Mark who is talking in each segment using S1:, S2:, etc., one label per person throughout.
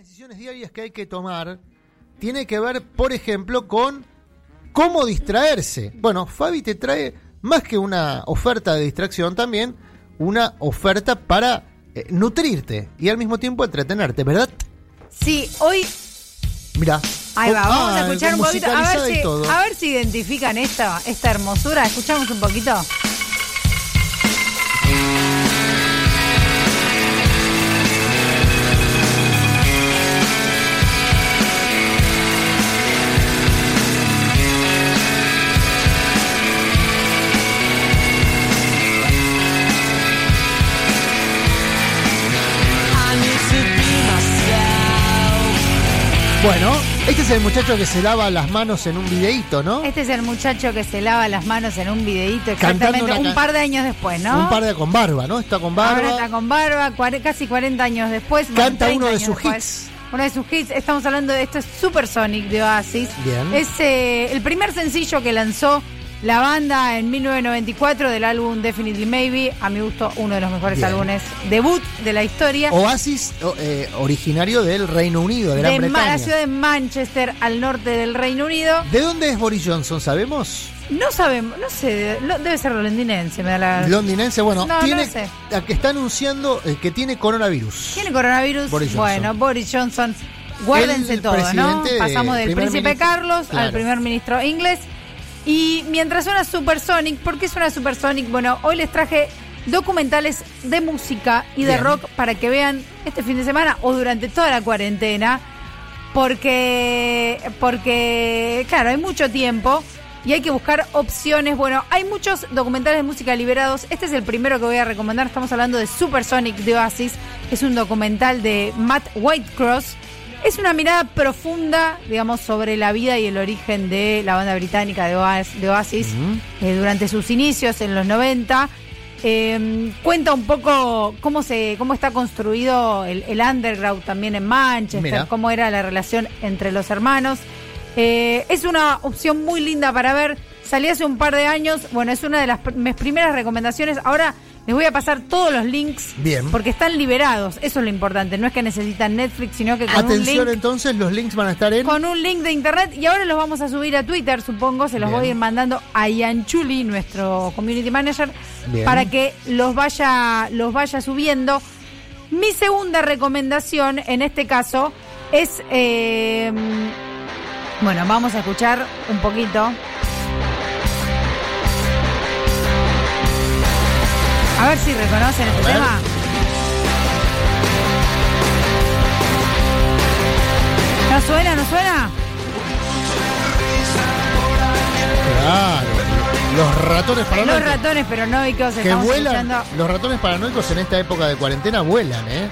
S1: decisiones diarias que hay que tomar tiene que ver, por ejemplo, con cómo distraerse. Bueno, Fabi te trae más que una oferta de distracción, también una oferta para eh, nutrirte y al mismo tiempo entretenerte, ¿verdad?
S2: Sí, hoy.
S1: Mira.
S2: Ahí va, vamos a escuchar un poquito. A ver, si, a ver si identifican esta, esta hermosura. Escuchamos un poquito.
S1: Bueno, este es el muchacho que se lava las manos en un videíto, ¿no?
S2: Este es el muchacho que se lava las manos en un videíto exactamente un par de años después, ¿no?
S1: Un par de con barba, ¿no? Está con barba.
S2: Ahora está con barba, casi 40 años después.
S1: Canta
S2: 30
S1: uno de sus
S2: después.
S1: hits.
S2: Uno de sus hits, estamos hablando de esto, es Supersonic de Oasis.
S1: Bien.
S2: Es eh, el primer sencillo que lanzó la banda en 1994 del álbum Definitely Maybe. A mi gusto, uno de los mejores
S1: Bien.
S2: álbumes debut de la historia.
S1: Oasis, o- eh, originario del Reino Unido, de Gran
S2: de
S1: Bretaña.
S2: la ciudad de Manchester, al norte del Reino Unido.
S1: ¿De dónde es Boris Johnson? ¿Sabemos?
S2: No sabemos, no sé, debe ser londinense, me da la...
S1: Londinense, bueno,
S2: No, no
S1: tiene,
S2: sé.
S1: a que está anunciando eh, que tiene coronavirus.
S2: ¿Tiene coronavirus?
S1: Boris.
S2: Bueno, Boris Johnson, guárdense
S1: El
S2: todo, ¿no? Pasamos del príncipe
S1: ministro,
S2: Carlos al primer ministro inglés. Y mientras suena Supersonic, ¿por qué suena Supersonic? Bueno, hoy les traje documentales de música y de
S1: Bien.
S2: rock para que vean este fin de semana o durante toda la cuarentena. Porque, porque, claro, hay mucho tiempo y hay que buscar opciones. Bueno, hay muchos documentales de música liberados. Este es el primero que voy a recomendar. Estamos hablando de Supersonic de Oasis. Es un documental de Matt Whitecross. Es una mirada profunda, digamos, sobre la vida y el origen de la banda británica de Oas- de Oasis eh, durante sus inicios en los 90. Eh, cuenta un poco cómo se cómo está construido el, el underground también en Manchester,
S1: Mira.
S2: cómo era la relación entre los hermanos. Eh, es una opción muy linda para ver. Salí hace un par de años. Bueno, es una de las pr- mis primeras recomendaciones. Ahora les voy a pasar todos los links.
S1: Bien.
S2: Porque están liberados. Eso es lo importante. No es que necesitan Netflix, sino que con
S1: Atención
S2: un link
S1: entonces, los links van a estar en...
S2: con un link de internet y ahora los vamos a subir a Twitter, supongo, se los
S1: Bien.
S2: voy a ir mandando a Ian Chuli, nuestro community manager,
S1: Bien.
S2: para que los vaya, los vaya subiendo. Mi segunda recomendación en este caso es eh, bueno, vamos a escuchar un poquito. A ver si reconocen este tema. ¿No suena? ¿No suena?
S1: Claro, los ratones paranoicos.
S2: Los ratones paranoicos
S1: que
S2: estamos
S1: vuelan,
S2: escuchando.
S1: los ratones paranoicos en esta época de cuarentena vuelan, ¿eh?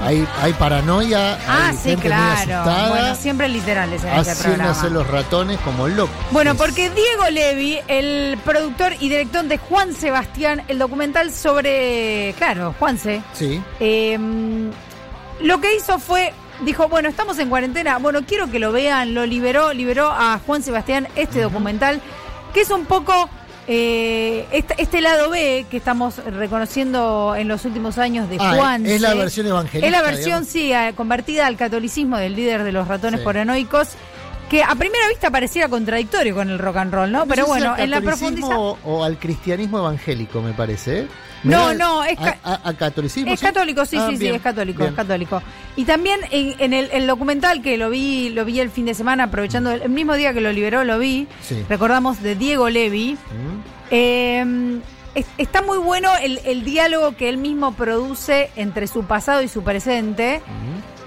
S1: Hay, hay paranoia,
S2: Ah,
S1: hay
S2: sí,
S1: gente muy
S2: claro.
S1: asustada,
S2: Bueno, siempre literales en este programa.
S1: haciéndose los ratones como locos.
S2: Bueno, porque Diego Levi, el productor y director de Juan Sebastián, el documental sobre, claro, Juanse,
S1: Sí,
S2: eh, lo que hizo fue, dijo, bueno, estamos en cuarentena, bueno, quiero que lo vean, lo liberó, liberó a Juan Sebastián este documental, que es un poco eh, este, este lado B que estamos reconociendo en los últimos años de
S1: Ah,
S2: Juan.
S1: es la versión evangelista,
S2: Es la versión,
S1: digamos.
S2: sí, eh, convertida al catolicismo del líder de los ratones
S1: Sí.
S2: paranoicos. Que a primera vista pareciera contradictorio con el rock and roll, ¿no?
S1: No
S2: Pero bueno, en la profundización.
S1: O, o al cristianismo evangélico, me parece.
S2: No, no, es ca-
S1: a, a- a catolicismo.
S2: Es
S1: ¿sí?
S2: católico, sí,
S1: Ah,
S2: sí, sí, es católico,
S1: bien.
S2: es católico. Y también en, en el, el documental que lo vi, lo vi el fin de semana, aprovechando el, el mismo día que lo liberó, lo vi.
S1: Sí.
S2: Recordamos de Diego Levi.
S1: Mm.
S2: Eh, es- está muy bueno el, el diálogo que él mismo produce entre su pasado y su presente.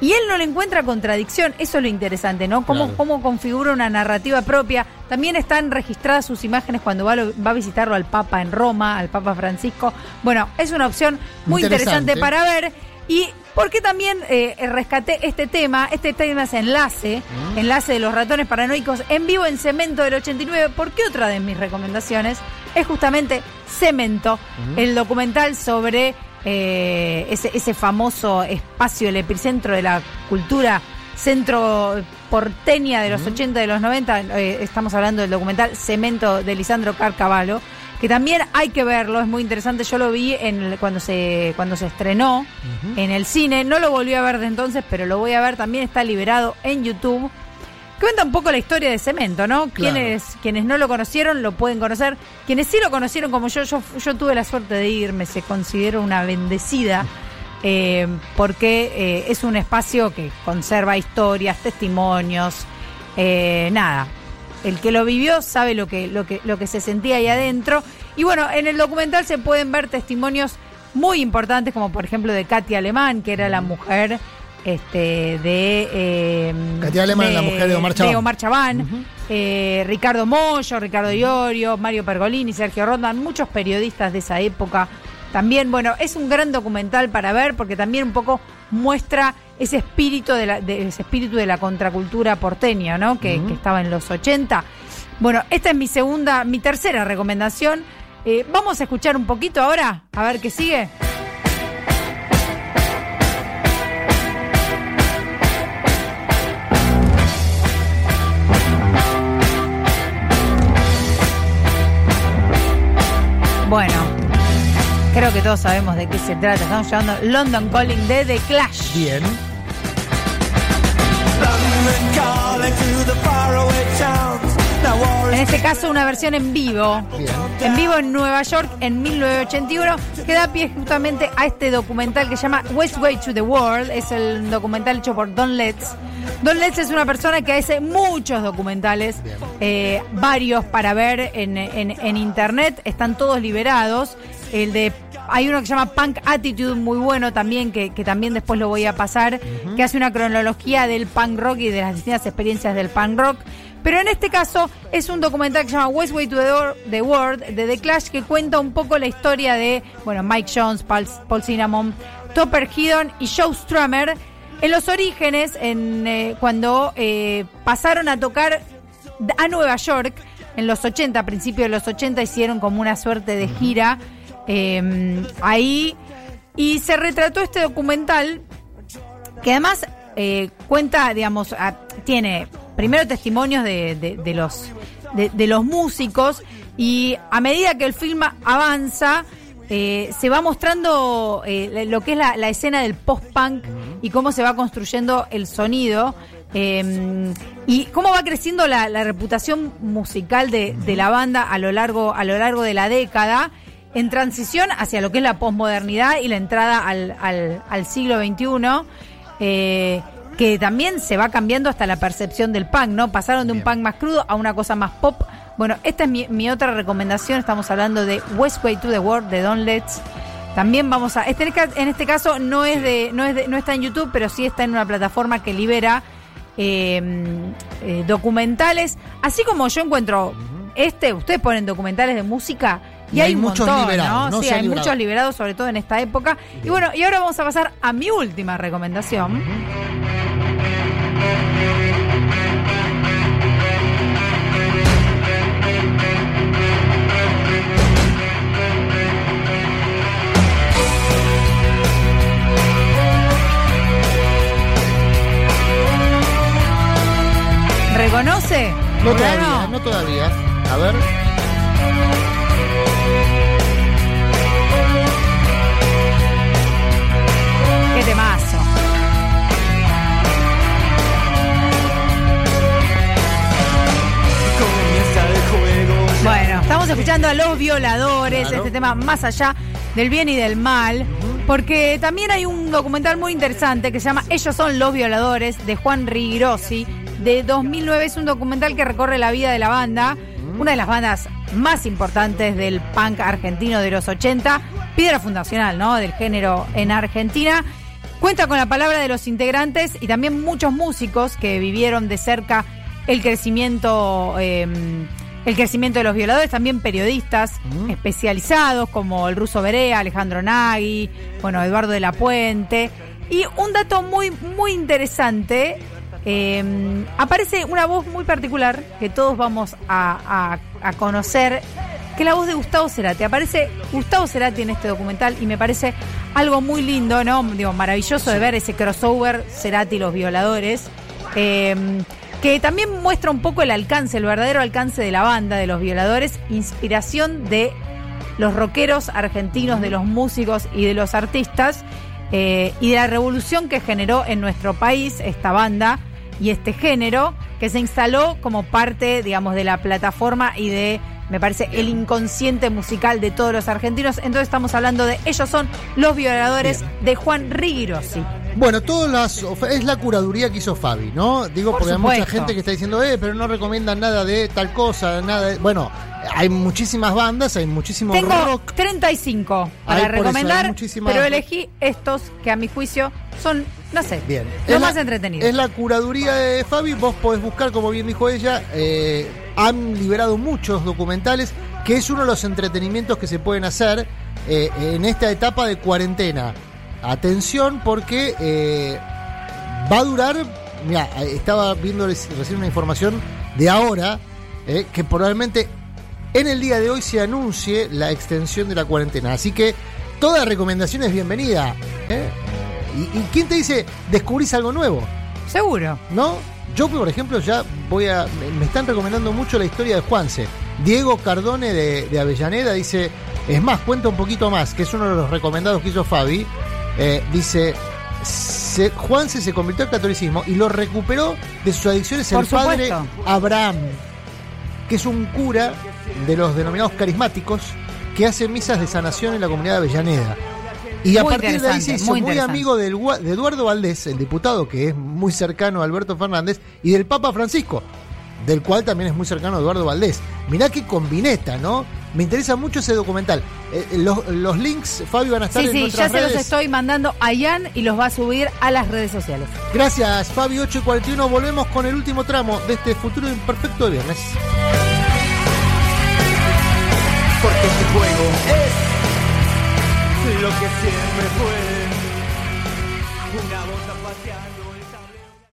S2: Y él no le encuentra contradicción, eso es lo interesante, ¿no? Cómo,
S1: Claro.
S2: cómo configura una narrativa propia. También están registradas sus imágenes cuando va, lo- va a visitarlo al Papa en Roma, al Papa Francisco. Bueno, es una opción muy
S1: Interesante.
S2: interesante para ver. Y porque también eh, rescaté este tema, este tema es enlace, enlace de los ratones paranoicos en vivo en Cemento del 89, porque otra de mis recomendaciones es justamente Cemento, el documental sobre eh, ese, ese famoso espacio, el epicentro de la cultura centro porteña de los 80, de los 90, eh, estamos hablando del documental Cemento de Lisandro Carcavalo, que también hay que verlo, es muy interesante. Yo lo vi en el- cuando se cuando se estrenó en el cine, no lo volví a ver de entonces, pero lo voy a ver. También está liberado en YouTube. Cuenta un poco la historia de Cemento, ¿no?
S1: Claro.
S2: Quienes, quienes no lo conocieron lo pueden conocer. Quienes sí lo conocieron como yo, yo, yo tuve la suerte de irme, se considero una bendecida, eh, porque eh, es un espacio que conserva historias, testimonios, eh, nada. El que lo vivió sabe lo que, lo que, lo que se sentía ahí adentro. Y bueno, en el documental se pueden ver testimonios muy importantes, como por ejemplo de Katy Alemán, que era la mujer este, de. eh,
S1: Katy Alemán, la mujer de Omar Chabán.
S2: Omar Chabán, eh, Ricardo Mollo, Ricardo Iorio, Mario Pergolini, Sergio Rondan, muchos periodistas de esa época. También, bueno, es un gran documental para ver porque también un poco muestra ese espíritu de la, de- ese espíritu de la contracultura porteña, ¿no? Que, que estaba en los 80. Bueno, esta es mi segunda, mi tercera recomendación. Eh, vamos a escuchar un poquito ahora, a ver qué sigue. Que todos sabemos de qué se trata. Estamos llevando London Calling de The Clash.
S1: Bien.
S2: En este caso, una versión en vivo.
S1: Bien.
S2: En vivo en Nueva York en 1981, que da pie justamente a este documental que se llama West Way to the World. Es el documental hecho por Don Letts. Don Letts es una persona que hace muchos documentales, eh, varios para ver en, en- en internet, están todos liberados. El de hay uno que se llama Punk Attitude, muy bueno también, que, que también después lo voy a pasar, que hace una cronología del punk rock y de las distintas experiencias del punk rock. Pero en este caso es un documental que se llama West Way to the, Door- the World de The Clash que cuenta un poco la historia de bueno Mike Jones, Paul, Paul Cinnamon, Topper Headon y Joe Strummer en los orígenes, en eh, cuando eh, pasaron a tocar a Nueva York en los 80, a principios de los 80 hicieron como una suerte de gira eh, ahí y se retrató este documental que además eh, cuenta, digamos, tiene primero testimonios de, los de, los músicos y a medida que el film avanza eh, se va mostrando eh, lo que es la, escena del post-punk y cómo se va construyendo el sonido eh, y cómo va creciendo la, la reputación musical de, de la banda a lo largo a lo largo de la década en transición hacia lo que es la posmodernidad y la entrada al, al- al siglo XXI, eh, que también se va cambiando hasta la percepción del punk, ¿no? Pasaron de un punk más crudo a una cosa más pop. Bueno, esta es mi, mi otra recomendación, estamos hablando de Westway to the World de Don Letts. También vamos a. Este, en este caso no es de, no es de- no está en YouTube, pero sí está en una plataforma que libera eh, eh, documentales. Así como yo encuentro este, ustedes ponen documentales de música y,
S1: Y
S2: hay,
S1: hay
S2: un
S1: muchos
S2: montón,
S1: liberados,
S2: ¿no?
S1: no
S2: sí, hay muchos liberados, sobre todo en esta época. Y bueno, y ahora vamos a pasar a mi última recomendación. Escuchando a los violadores,
S1: Claro.
S2: este tema más allá del bien y del mal, porque también hay un documental muy interesante que se llama Ellos son los violadores de Juan Rigrossi de 2009. Es un documental que recorre la vida de la banda, una de las bandas más importantes del punk argentino de los 80, piedra fundacional, ¿no? Del género en Argentina. Cuenta con la palabra de los integrantes y también muchos músicos que vivieron de cerca el crecimiento, eh, el crecimiento de los violadores, también periodistas especializados como el ruso Berea, Alejandro Nagui, bueno, Eduardo de la Puente. Y un dato muy, muy interesante, eh, aparece una voz muy particular que todos vamos a, a- a conocer, que es la voz de Gustavo Cerati. Aparece Gustavo Cerati en este documental y me parece algo muy lindo, ¿no? Digo, maravilloso de ver ese crossover Cerati y los violadores. Eh, que también muestra un poco el alcance, el verdadero alcance de la banda de los violadores, inspiración de los rockeros argentinos, de los músicos y de los artistas, eh, y de la revolución que generó en nuestro país esta banda y este género, que se instaló como parte, digamos, de la plataforma y de me parece el inconsciente musical de todos los argentinos. Entonces estamos hablando de ellos son los violadores de Juan Rigirossi.
S1: Bueno, todas las es la curaduría que hizo Fabi, ¿no? Digo,
S2: Por
S1: porque hay mucha gente que está diciendo, eh, pero no recomiendan nada de tal cosa, nada de... Bueno, hay muchísimas bandas, hay muchísimo
S2: Tengo
S1: rock.
S2: 35 para
S1: Hay, por eso,
S2: recomendar,
S1: muchísimas-
S2: pero elegí estos que a mi juicio son, no sé,
S1: Bien.
S2: los
S1: Es
S2: más
S1: la-
S2: entretenidos.
S1: Es la curaduría de Fabi. Vos podés buscar, como bien dijo ella, eh, han liberado muchos documentales, que es uno de los entretenimientos que se pueden hacer eh, en esta etapa de cuarentena. Atención, porque eh, va a durar. Mira, estaba viendo recién una información de ahora, eh, que probablemente en el día de hoy se anuncie la extensión de la cuarentena. Así que toda recomendación es bienvenida. ¿eh? ¿Y, y quién te dice descubrís algo nuevo?
S2: Seguro.
S1: ¿No? Yo, por ejemplo, ya voy a. me- Me están recomendando mucho la historia de Juanse. Diego Cardone de, de Avellaneda dice. Es más, cuenta un poquito más, que es uno de los recomendados que hizo Fabi. Eh, dice. Se, Juanse se convirtió al catolicismo y lo recuperó de sus adicciones
S2: Por
S1: el padre. Abraham, que es un cura de los denominados carismáticos que hace misas de sanación en la comunidad de Avellaneda. Y a
S2: Muy
S1: partir de ahí se hizo
S2: muy
S1: amigo del, de Eduardo Valdés, el diputado que es muy cercano a Alberto Fernández, y del Papa Francisco, del cual también es muy cercano Eduardo Valdés. Mirá qué combineta, ¿no? Me interesa mucho ese documental. Eh, eh, los, los links, Fabio, van a estar
S2: Sí,
S1: en
S2: sí,
S1: nuestras
S2: ya se los
S1: redes.
S2: estoy mandando a Ian y los va a subir a las redes sociales.
S1: Gracias, Fabio 8 y 41. Volvemos con el último tramo de este futuro imperfecto de viernes.
S3: Porque este juego es lo que siempre fue.